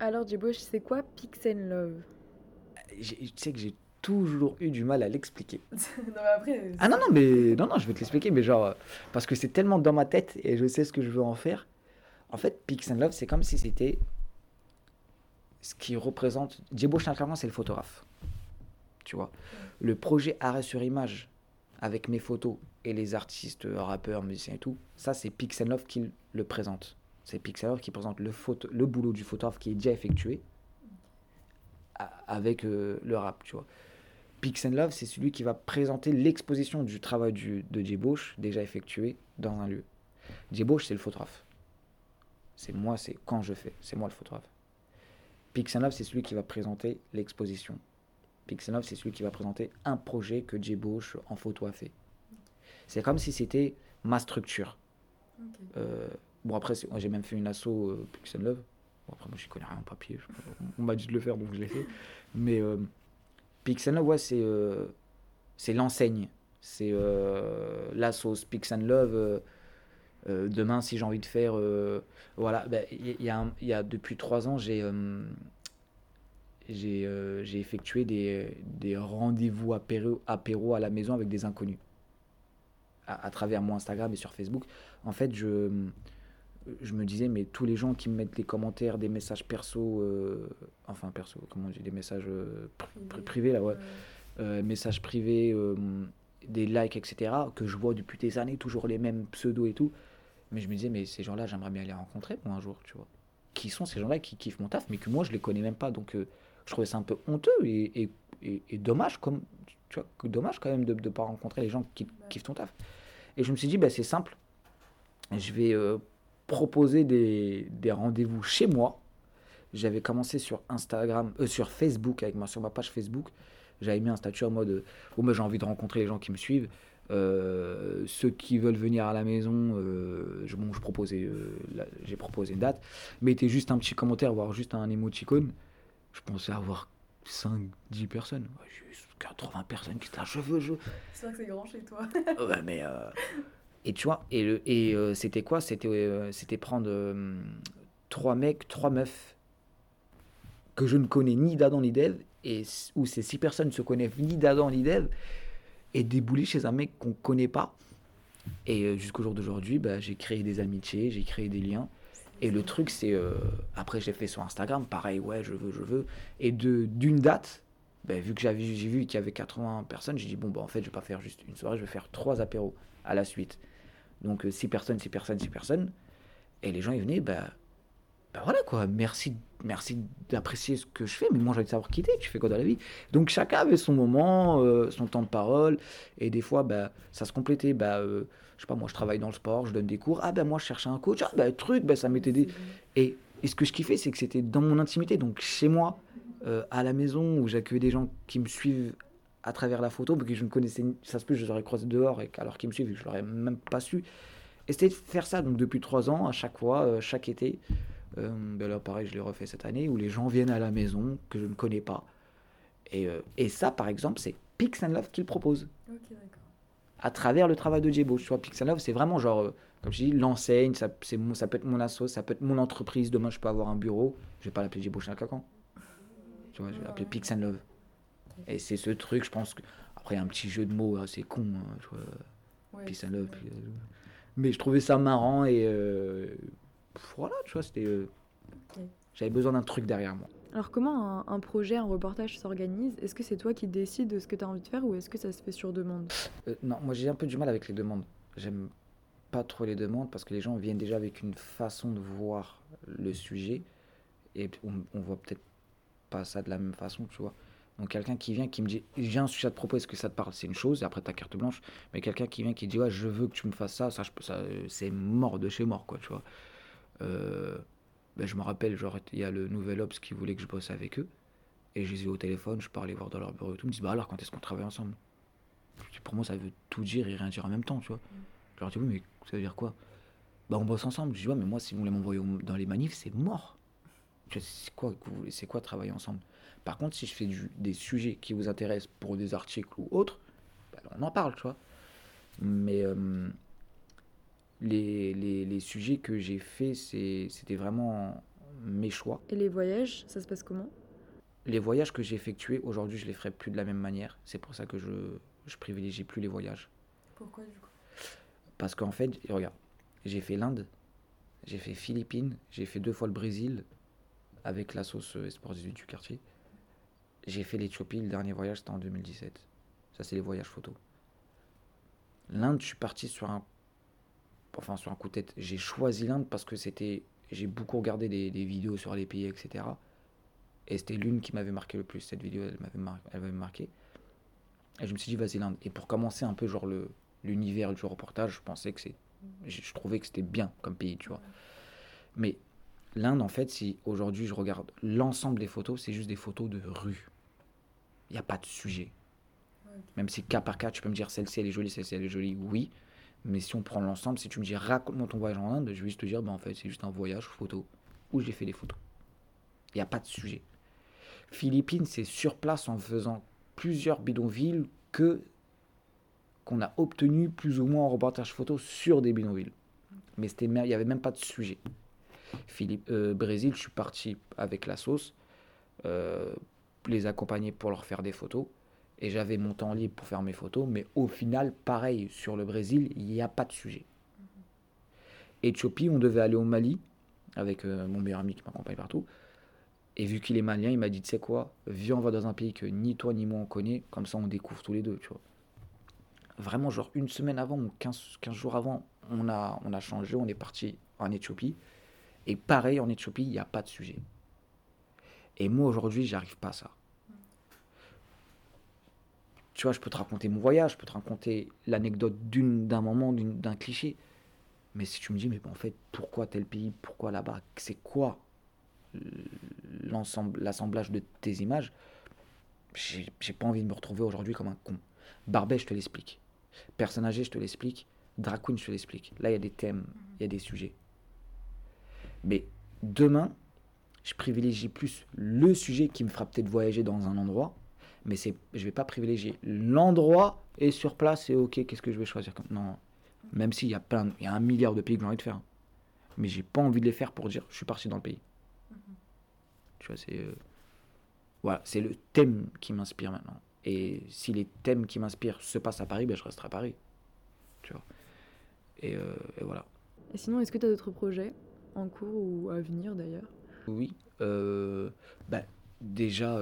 Alors, Djiboche, c'est quoi Pix and Love? Tu sais que j'ai toujours eu du mal à l'expliquer. Non, mais après. Ah non, non, mais non, non, je vais te l'expliquer, mais genre, euh, parce que c'est tellement dans ma tête et je sais ce que je veux en faire. En fait, Pix and Love, c'est comme si c'était ce qui représente. Djebo clairement, c'est le photographe. Tu vois? Le projet arrêt sur image avec mes photos et les artistes, rappeurs, musiciens et tout, ça, c'est Pix and Love qui le présente. C'est Pix and Love qui présente le, photo, le boulot du photographe qui est déjà effectué avec euh, le rap, tu vois. Pix and Love, c'est celui qui va présenter l'exposition du travail du, de Djeboche déjà effectué dans un lieu. Djeboche, c'est le photographe. C'est moi, c'est quand je fais, c'est moi le photographe. Pix and Love, c'est celui qui va présenter l'exposition. Pix and Love, c'est celui qui va présenter un projet que Djeboche en photo a fait. C'est comme si c'était ma structure. Euh, bon, après, j'ai même fait une asso euh, Pix and Love. Bon, après, moi, je connais rien en papier. on m'a dit de le faire, donc je l'ai fait. Mais euh, Pix and Love, c'est euh, c'est l'enseigne. C'est euh, la sauce Pix and Love. euh, demain, si j'ai envie de faire. voilà, ben, il y, a y a depuis trois ans, j'ai. j'ai j'ai effectué des, des rendez-vous apéro, apéro à la maison avec des inconnus. À travers mon Instagram et sur Facebook. En fait, je, je me disais, mais tous les gens qui me mettent des commentaires, des messages perso, euh, enfin perso, comment on dit, des messages euh, pri- pri- privés, là, ouais, euh, messages privés, des likes, etc., que je vois depuis des années, toujours les mêmes pseudos et tout. Mais je me disais, mais ces gens-là, j'aimerais bien les rencontrer, moi, un jour, tu vois. Qui sont ces gens-là qui kiffent mon taf, mais que moi, je les connais même pas. Donc, je trouvais ça un peu honteux et, et, et- et dommage, comme, tu vois, dommage quand même de ne pas rencontrer les gens qui kiffent ton taf. Et je me suis dit, bah, c'est simple. Je vais proposer des, des rendez-vous chez moi. J'avais commencé sur Instagram, euh, sur Facebook, avec ma, sur ma page Facebook. J'avais mis un statut en mode, euh, oh, mais j'ai envie de rencontrer les gens qui me suivent. Euh, ceux qui veulent venir à la maison, euh, je, bon, je proposais, euh, la- j'ai proposé une date. Mettez juste un petit commentaire, voire juste un émoticône. Je pensais avoir 5, 10 personnes. J'ai eu 80 personnes qui là, je veux, je veux. C'est vrai que c'est grand chez toi. Ouais, mais. Et tu vois, et, et euh, c'était quoi? C'était euh, c'était prendre euh, trois mecs, trois meufs que je ne connais ni d'Adam ni d'Ève, et où ces six personnes ne se connaissent ni d'Adam ni d'Ève, et débouler chez un mec qu'on connaît pas. Et jusqu'au jour d'aujourd'hui, bah, j'ai créé des amitiés, j'ai créé des liens. Et le truc, c'est. après, j'ai fait sur Instagram, pareil, ouais, je veux, je veux. Et d'une date, ben, vu que j'ai vu qu'il y avait 80 personnes, j'ai dit, bon, bah, en fait, je vais pas faire juste une soirée, je vais faire trois apéros à la suite. Donc, 6 personnes, 6 personnes, 6 personnes. Et les gens, ils venaient, bah, bah voilà quoi, merci, merci d'apprécier ce que je fais, mais moi j'ai envie de savoir qui t'es, tu fais quoi dans la vie? Donc chacun avait son moment, euh, son temps de parole, et des fois bah, ça se complétait. Bah, euh, je sais pas, moi je travaille dans le sport, je donne des cours, ah bah moi je cherchais un coach, ah bah truc, bah ça m'était des. Et, et ce que je kiffais, c'est que c'était dans mon intimité, donc chez moi, euh, à la maison, où j'accueillais des gens qui me suivent à travers la photo, parce que je ne connaissais, ça se peut, je les aurais croisés dehors, et alors qu'ils me suivent, je l'aurais même pas su. Et c'était de faire ça, donc depuis trois ans, à chaque fois, euh, chaque été. Euh, ben là, pareil, je l'ai refait cette année, où les gens viennent à la maison, que je ne connais pas. Et, euh, et ça, par exemple, c'est Pix and Love qui le propose Ok, d'accord. à travers le travail de Djebo. Tu vois, Pix and Love, c'est vraiment genre, euh, comme je dis, l'enseigne, ça, mon- ça peut être mon asso, ça peut être mon entreprise. Demain, je peux avoir un bureau. Je vais pas l'appeler Djebo Cacan. Tu vois, je vais l'appeler Pix and Love. Et c'est ce truc, je pense que. Après, il y a un petit jeu de mots assez con, hein, tu vois. Ouais, Peace c'est and love. euh, Mais je trouvais ça marrant et. euh, voilà, tu vois, c'était. euh. J'avais besoin d'un truc derrière moi. Alors comment un, un projet, un reportage s'organise? Est-ce que c'est toi qui décides de ce que tu as envie de faire ou est-ce que ça se fait sur demande? Euh, non, moi j'ai un peu du mal avec les demandes. J'aime pas trop les demandes parce que les gens viennent déjà avec une façon de voir le sujet et on, on voit peut-être pas ça de la même façon, tu vois. Donc quelqu'un qui vient qui me dit j'ai un sujet à te proposer, est-ce que ça te parle? C'est une chose, et après ta carte blanche. Mais quelqu'un qui vient qui dit ouais, je veux que tu me fasses ça, ça, ça c'est mort de chez mort, quoi, tu vois. Euh, ben, je me rappelle, genre, il y a le Nouvel Ops qui voulait que je bosse avec eux. Et je les ai au téléphone, je parlais voir dans leur bureau et tout. Ils me disent, bah alors, quand est-ce qu'on travaille ensemble? Dis, Pour moi, ça veut tout dire et rien dire en même temps, tu vois. Je leur dis, oui, mais ça veut dire quoi? Bah, on bosse ensemble. Je dis, ouais, mais moi, si vous voulez m'envoyer dans les manifs, c'est mort. C'est quoi, que vous voulez- c'est quoi travailler ensemble? Par contre, si je fais du- des sujets qui vous intéressent pour des articles ou autres, bah, on en parle, tu vois. Mais euh, les, les, les sujets que j'ai faits, c'était vraiment mes choix. Et les voyages, ça se passe comment? Les voyages que j'ai effectués, aujourd'hui, je les ferai plus de la même manière. C'est pour ça que je, je privilégie plus les voyages. Pourquoi du coup? Parce qu'en fait, regarde, j'ai fait l'Inde, j'ai fait Philippines, j'ai fait deux fois le Brésil avec la sauce euh, Esport 18 du quartier. J'ai fait l'Éthiopie, le dernier voyage c'était en 2017. Ça c'est les voyages photos. L'Inde, je suis parti sur un enfin sur un coup de tête. J'ai choisi l'Inde parce que c'était j'ai beaucoup regardé des, vidéos sur les pays, etc. Et c'était l'une qui m'avait marqué le plus. Cette vidéo, elle m'avait mar marqué. Et je me suis dit, vas-y, l'Inde. Et pour commencer un peu, genre, l'univers du reportage, je pensais que c'est. Je, trouvais que c'était bien comme pays, tu vois. Mais l'Inde, en fait, si aujourd'hui je regarde l'ensemble des photos, c'est juste des photos de rue. Il n'y a pas de sujet. Même si cas par cas, tu peux me dire celle-ci elle est jolie, celle-ci elle est jolie, oui. Mais si on prend l'ensemble, si tu me dis raconte-moi ton voyage en Inde, je vais juste te dire, ben en fait, c'est juste un voyage photo où j'ai fait des photos. Il n'y a pas de sujet. Philippines, c'est sur place en faisant plusieurs bidonvilles que qu'on a obtenu plus ou moins en reportage photo sur des bidonvilles. Mais il n'y avait même pas de sujet. Philippe, euh, Brésil, je suis parti avec la sauce, euh, les accompagner pour leur faire des photos. Et j'avais mon temps libre pour faire mes photos. Mais au final, pareil, sur le Brésil, il n'y a pas de sujet. Éthiopie, on devait aller au Mali avec euh, mon meilleur ami qui m'accompagne partout. Et vu qu'il est malien, il m'a dit, tu sais quoi, viens, on va dans un pays que ni toi ni moi on connaît, comme ça on découvre tous les deux, tu vois. Vraiment, genre une semaine avant ou 15, 15 jours avant, on a changé, on est parti en Éthiopie. Et pareil, en Éthiopie, il n'y a pas de sujet. Et moi, aujourd'hui, j'arrive pas à ça. Tu vois, je peux te raconter mon voyage, je peux te raconter l'anecdote d'un moment, d'un cliché. Mais si tu me dis, mais en fait, pourquoi tel pays, pourquoi là-bas, c'est quoi l'assemblage de tes images, j'ai pas envie de me retrouver aujourd'hui comme un con. Barbet, je te l'explique. Personne âgée, je te l'explique. Drag queen, je te l'explique. Là, il y a des thèmes, il y a des sujets. Mais demain, je privilégie plus le sujet qui me fera peut-être voyager dans un endroit, mais c'est, je vais pas privilégier l'endroit et sur place et ok, qu'est-ce que je vais choisir Non, même s'il y a plein, il y a un milliard de pays que j'ai envie de faire, mais j'ai pas envie de les faire pour dire je suis parti dans le pays c'est euh, voilà, c'est le thème qui m'inspire maintenant. Et si les thèmes qui m'inspirent se passent à Paris, ben, je resterai à Paris. Tu vois. Et, euh, voilà. Et sinon, est-ce que tu as d'autres projets? En cours ou à venir d'ailleurs? Oui. Euh, ben, déjà,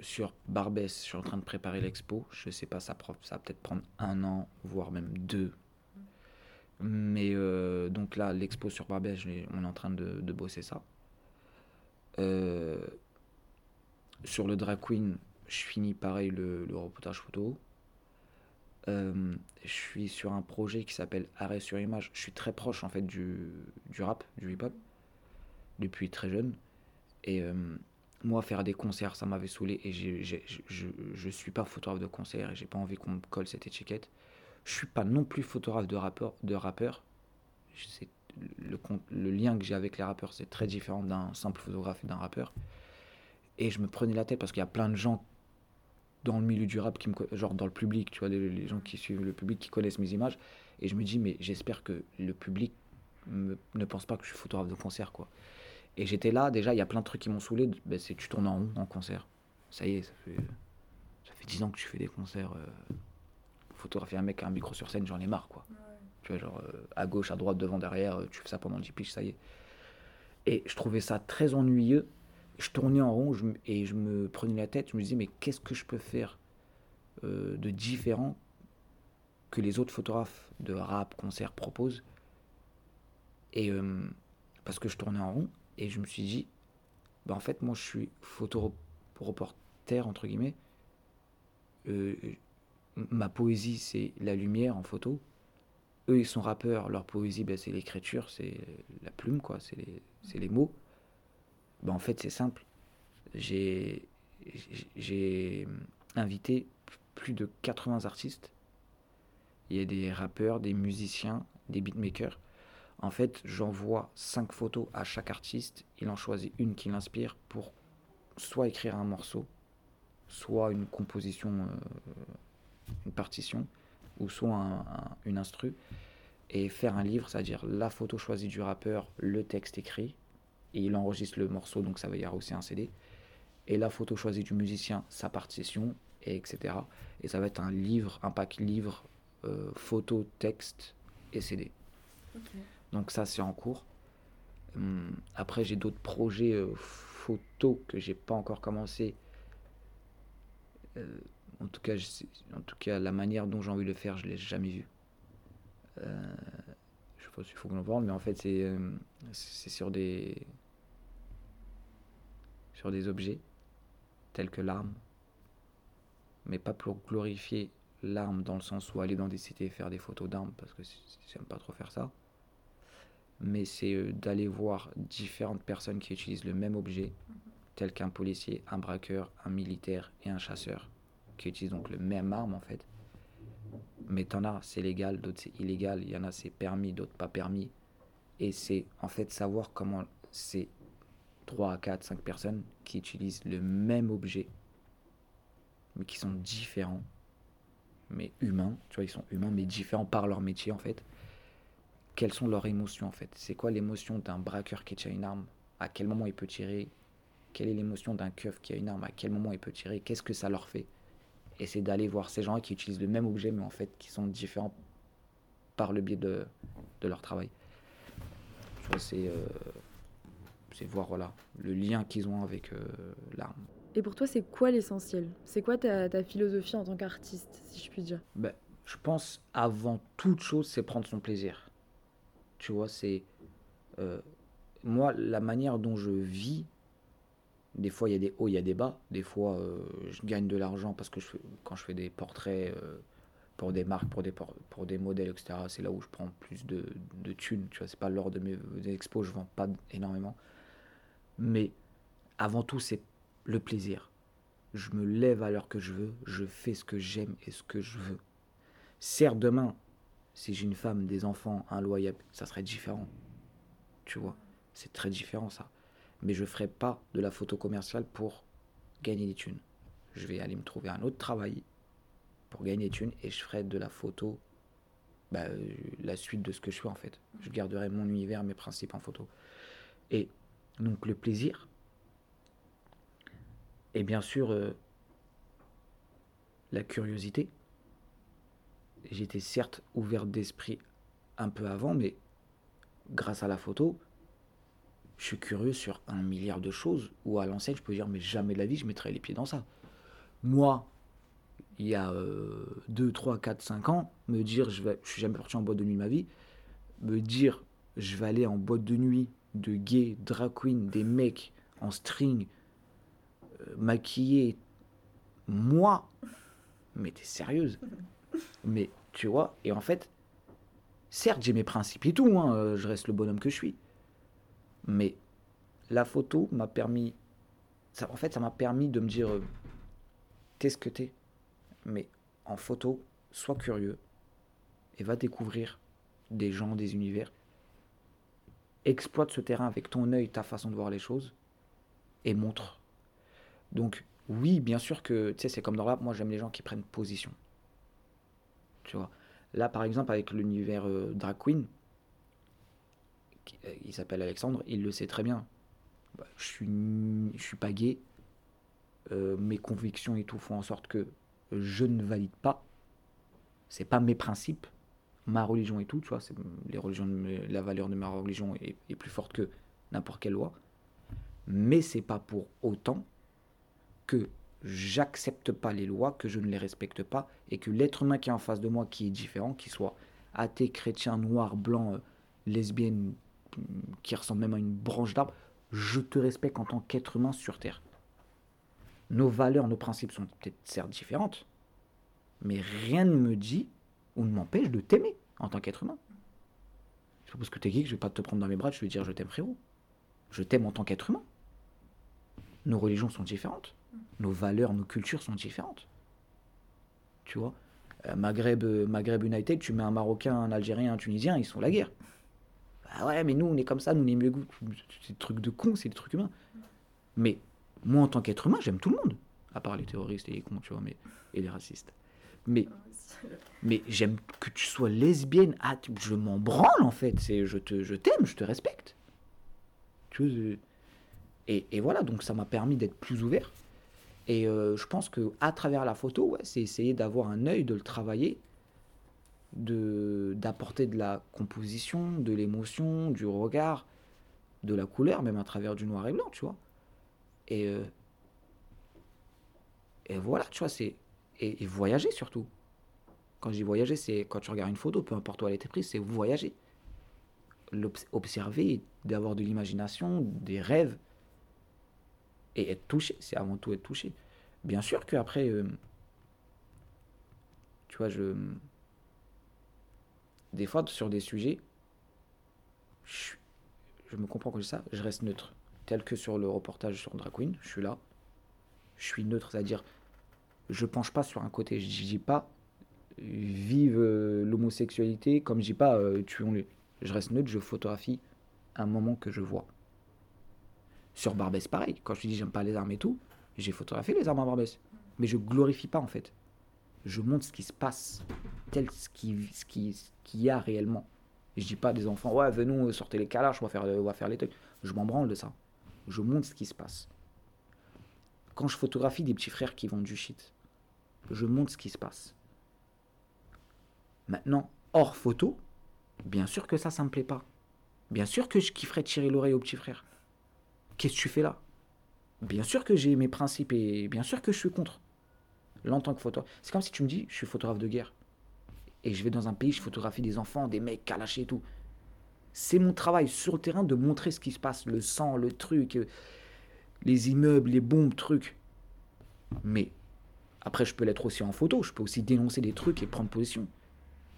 sur Barbès, je suis en train de préparer l'expo. Je sais pas, ça, ça va peut-être prendre un an, voire même deux. Mais donc là, l'expo sur Barbès, on est en train de, bosser ça. Euh, sur le drag queen, je finis pareil le, reportage photo. Euh, je suis sur un projet qui s'appelle Arrêt sur image. Je suis très proche en fait du, du rap, du hip-hop, depuis très jeune. Et euh, moi, faire des concerts, ça m'avait saoulé. Et je, je suis pas photographe de concert et j'ai pas envie qu'on me colle cette étiquette. Je suis pas non plus photographe de rappeur. De rappeur le, le lien que j'ai avec les rappeurs, c'est très différent d'un simple photographe et d'un rappeur. Et je me prenais la tête parce qu'il y a plein de gens dans le milieu du rap, qui me, genre dans le public, tu vois, les, gens qui suivent le public, qui connaissent mes images. Et je me dis, mais j'espère que le public ne pense pas que je suis photographe de concert, quoi. Et j'étais là, déjà, il y a plein de trucs qui m'ont saoulé. Ben, c'est tu tournes en rond en concert. Ça y est, ça fait, ça fait 10 ans que tu fais des concerts. Euh, photographier un mec à un micro sur scène, j'en ai marre, quoi genre euh, à gauche, à droite, devant, derrière, euh, tu fais ça pendant 10 piges, ça y est. Et je trouvais ça très ennuyeux. Je tournais en rond et je me prenais la tête. Je me disais, mais qu'est-ce que je peux faire euh, de différent que les autres photographes de rap, concert proposent? Et parce que je tournais en rond et je me suis dit, bah en fait, moi je suis photo reporter, entre guillemets. ma poésie, c'est la lumière en photo eux, ils sont rappeurs, leur poésie, ben, c'est l'écriture, c'est la plume, quoi, c'est les, mots. Ben, en fait, c'est simple. J'ai invité plus de 80 artistes. Il y a des rappeurs, des musiciens, des beatmakers. En fait, j'envoie 5 photos à chaque artiste. Il en choisit une qui l'inspire pour soit écrire un morceau, soit une composition, euh, une partition ou soit une instru, et faire un livre, c'est-à-dire la photo choisie du rappeur, le texte écrit, et il enregistre le morceau, donc ça va y avoir aussi un CD. Et la photo choisie du musicien, sa partition, et etc. Et ça va être un livre, un pack livre, euh, photo, texte et CD. Donc ça, c'est en cours. Hum, après, j'ai d'autres projets euh, photos que j'ai pas encore commencé. Euh, en, tout cas, je en tout cas, la manière dont j'ai envie de le faire, je l'ai jamais vu. Euh, je sais pas s'il faut que j'en parle, mais en fait, c'est c'est sur des objets tels que l'arme, mais pas pour glorifier l'arme dans le sens où aller dans des cités et faire des photos d'armes parce que j'aime pas trop faire ça mais c'est euh, d'aller voir différentes personnes qui utilisent le même objet, tel qu'un policier, un braqueur, un militaire et un chasseur, qui utilisent donc le même arme en fait. Mais t'en as, c'est légal, d'autres c'est illégal, il y en a c'est permis, d'autres pas permis. Et c'est en fait savoir comment ces 3, 4, 5 personnes qui utilisent le même objet, mais qui sont différents, mais humains, tu vois, ils sont humains, mais différents par leur métier en fait quelles sont leurs émotions en fait? C'est quoi l'émotion d'un braqueur qui tient une arme? À quel moment il peut tirer? Quelle est l'émotion d'un keuf qui a une arme? À quel moment il peut tirer? Qu'est-ce que ça leur fait? Et c'est d'aller voir ces gens qui utilisent le même objet mais en fait qui sont différents par le biais de, de leur travail. C'est euh, c'est voir voilà, le lien qu'ils ont avec euh, l'arme. Et pour toi, c'est quoi l'essentiel? C'est quoi ta, ta, philosophie en tant qu'artiste, si je puis dire? Ben, Je pense avant toute chose, c'est prendre son plaisir tu vois, c'est. Euh, moi, la manière dont je vis, des fois il y a des hauts, il y a des bas. Des fois, euh, je gagne de l'argent parce que je quand je fais des portraits euh, pour des marques, pour des, pour des modèles, etc., c'est là où je prends plus de, de thunes. Tu vois, c'est pas lors de mes expos, je vends pas énormément. Mais avant tout, c'est le plaisir. Je me lève à l'heure que je veux, je fais ce que j'aime et ce que je veux. Certes, demain, si j'ai une femme, des enfants, un loyer, ça serait différent. Tu vois, c'est très différent ça. Mais je ne ferai pas de la photo commerciale pour gagner des thunes. Je vais aller me trouver un autre travail pour gagner des thunes et je ferai de la photo bah, euh, la suite de ce que je fais en fait. Je garderai mon univers, mes principes en photo. Et donc le plaisir, et bien sûr euh, la curiosité, j'étais certes ouvert d'esprit un peu avant, mais grâce à la photo, je suis curieux sur un milliard de choses où à l'enseigne, je peux dire, mais jamais de la vie, je mettrais les pieds dans ça. Moi, il y a 2, 3, 4, 5 ans, me dire, je, je suis jamais parti en boîte de nuit de ma vie, me dire, je vais aller en boîte de nuit de gays, drag queen, des mecs en string, euh, maquillés, moi, mais t'es sérieuse mais tu vois, et en fait, certes, j'ai mes principes et tout, hein, euh, je reste le bonhomme que je suis. Mais la photo m'a permis. Ça, en fait, ça m'a permis de me dire euh, t'es ce que t'es? Mais en photo, sois curieux et va découvrir des gens, des univers. Exploite ce terrain avec ton œil, ta façon de voir les choses et montre. Donc, oui, bien sûr que, tu sais, c'est comme dans rap, moi j'aime les gens qui prennent position tu vois. Là, par exemple, avec l'univers euh, drag queen, euh, il s'appelle Alexandre, il le sait très bien. Bah, je suis, suis pas gay. Euh, mes convictions et tout font en sorte que je ne valide pas. C'est pas mes principes, ma religion et tout, tu vois. C'est les religions, la valeur de ma religion est, plus forte que n'importe quelle loi. Mais c'est pas pour autant que j'accepte pas les lois, que je ne les respecte pas, et que l'être humain qui est en face de moi, qui est différent, qui soit athée, chrétien, noir, blanc, euh, lesbienne, qui ressemble même à une branche d'arbre, je te respecte en tant qu'être humain sur Terre. Nos valeurs, nos principes sont peut-être certes différentes, mais rien ne me dit ou ne m'empêche de t'aimer en tant qu'être humain. C'est pas parce que t'es geek je vais pas te prendre dans mes bras, je vais dire je t'aime frérot. Je t'aime en tant qu'être humain. Nos religions sont différentes nos valeurs, nos cultures sont différentes. Tu vois euh, Maghreb, euh, Maghreb United, tu mets un Marocain, un Algérien, un Tunisien, ils sont la guerre. Ah ouais, mais nous, on est comme ça, nous, on est mieux goût. C'est des trucs de cons, c'est des trucs humains. Mais moi, en tant qu'être humain, j'aime tout le monde. À part les terroristes et les cons, tu vois, mais, et les racistes. Mais, mais j'aime que tu sois lesbienne. Ah, je m'en branle, en fait. C'est, je, te, je t'aime, je te respecte. Tu Tu et, et voilà, donc ça m'a permis d'être plus ouvert. Et euh, je pense que à travers la photo, c'est essayer d'avoir un œil, de le travailler, de d'apporter de la composition, de l'émotion, du regard, de la couleur, même à travers du noir et blanc, tu vois. Et, euh, et voilà, tu vois, c'est. Et, voyager surtout. Quand je dis voyager, c'est quand tu regardes une photo, peu importe où elle a été prise, c'est voyager. Observer, d'avoir de l'imagination, des rêves. Et être touché, c'est avant tout être touché. Bien sûr qu'après, euh, tu vois, je. Des fois, sur des sujets, je, je me comprends que ça, je reste neutre. Tel que sur le reportage sur Drag Queen, je suis là. Je suis neutre, c'est-à-dire, je penche pas sur un côté. Je dis pas, vive euh, l'homosexualité, comme je dis pas, euh, tuons-les. Je reste neutre, je photographie un moment que je vois. Sur Barbès, pareil. Quand je dis j'aime pas les armes et tout, j'ai photographié les armes à Barbès. Mais je glorifie pas en fait. Je montre ce qui se passe, tel ce qui, ce qui, ce qu'il y a réellement. Et je dis pas des enfants, ouais, venons, sortez les calages, on va faire, on va faire les trucs. Je m'en branle de ça. Je montre ce qui se passe. Quand je photographie des petits frères qui vendent du shit, je montre ce qui se passe. Maintenant, hors photo, bien sûr que ça, ça me plaît pas. Bien sûr que je kifferais tirer l'oreille au petit frère. Qu'est-ce que tu fais là? Bien sûr que j'ai mes principes et bien sûr que je suis contre. Là, en tant que photographe, c'est comme si tu me dis, je suis photographe de guerre. Et je vais dans un pays, je photographie des enfants, des mecs calachés et tout. C'est mon travail sur le terrain de montrer ce qui se passe, le sang, le truc, euh, les immeubles, les bombes, trucs. Mais après, je peux l'être aussi en photo, je peux aussi dénoncer des trucs et prendre position.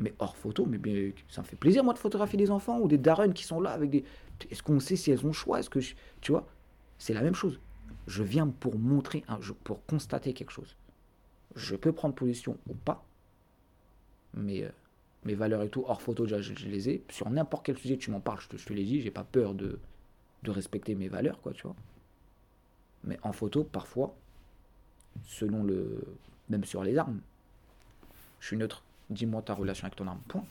Mais hors photo, mais bien, ça me fait plaisir, moi, de photographier des enfants ou des darons qui sont là avec des. Est-ce qu'on sait si elles ont le choix? Que Tu vois? C'est la même chose. Je viens pour montrer, un... pour constater quelque chose. Je peux prendre position ou pas, mais euh, mes valeurs et tout, hors photo, je, je les ai. Sur n'importe quel sujet, tu m'en parles, je te, je te l'ai dit, j'ai pas peur de, de respecter mes valeurs, quoi, tu vois. Mais en photo, parfois, selon le. Même sur les armes, je suis neutre. Dis-moi ta relation avec ton arme. Point.